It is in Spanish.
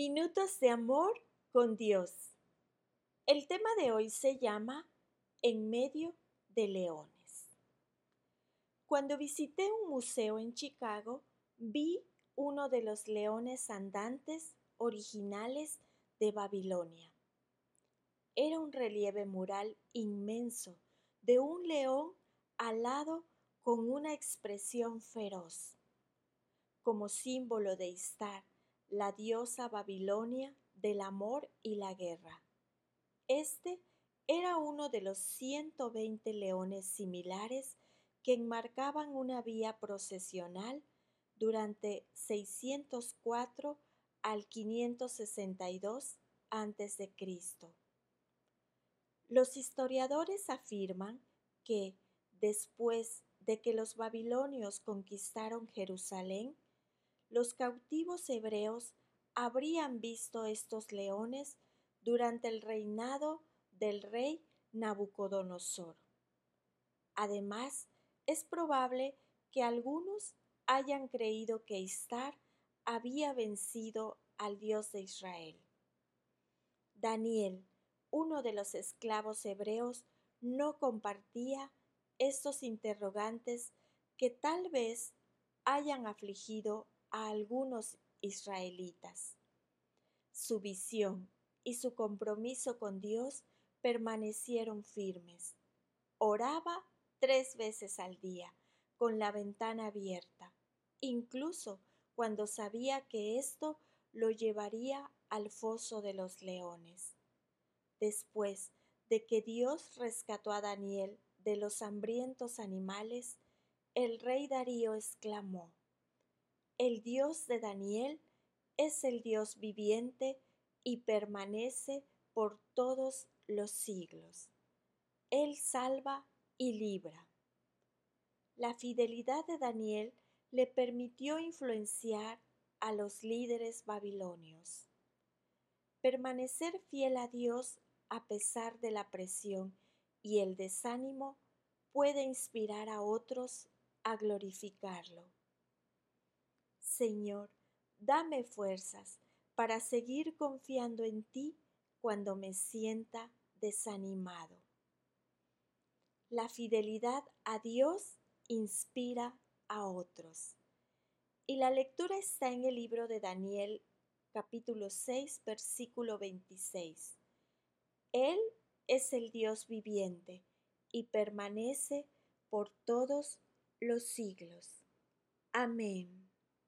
Minutos de amor con Dios. El tema de hoy se llama En medio de leones. Cuando visité un museo en Chicago, vi uno de los leones andantes originales de Babilonia. Era un relieve mural inmenso de un león alado con una expresión feroz. Como símbolo de estar la diosa Babilonia del amor y la guerra. Este era uno de los 120 leones similares que enmarcaban una vía procesional durante 604 al 562 a.C. Los historiadores afirman que, después de que los babilonios conquistaron Jerusalén, los cautivos hebreos habrían visto estos leones durante el reinado del rey Nabucodonosor. Además, es probable que algunos hayan creído que Istar había vencido al Dios de Israel. Daniel, uno de los esclavos hebreos, no compartía estos interrogantes que tal vez hayan afligido a algunos israelitas. Su visión y su compromiso con Dios permanecieron firmes. Oraba tres veces al día, con la ventana abierta, incluso cuando sabía que esto lo llevaría al foso de los leones. Después de que Dios rescató a Daniel de los hambrientos animales, el rey Darío exclamó, el Dios de Daniel es el Dios viviente y permanece por todos los siglos. Él salva y libra. La fidelidad de Daniel le permitió influenciar a los líderes babilonios. Permanecer fiel a Dios a pesar de la presión y el desánimo puede inspirar a otros a glorificarlo. Señor, dame fuerzas para seguir confiando en ti cuando me sienta desanimado. La fidelidad a Dios inspira a otros. Y la lectura está en el libro de Daniel capítulo 6 versículo 26. Él es el Dios viviente y permanece por todos los siglos. Amén.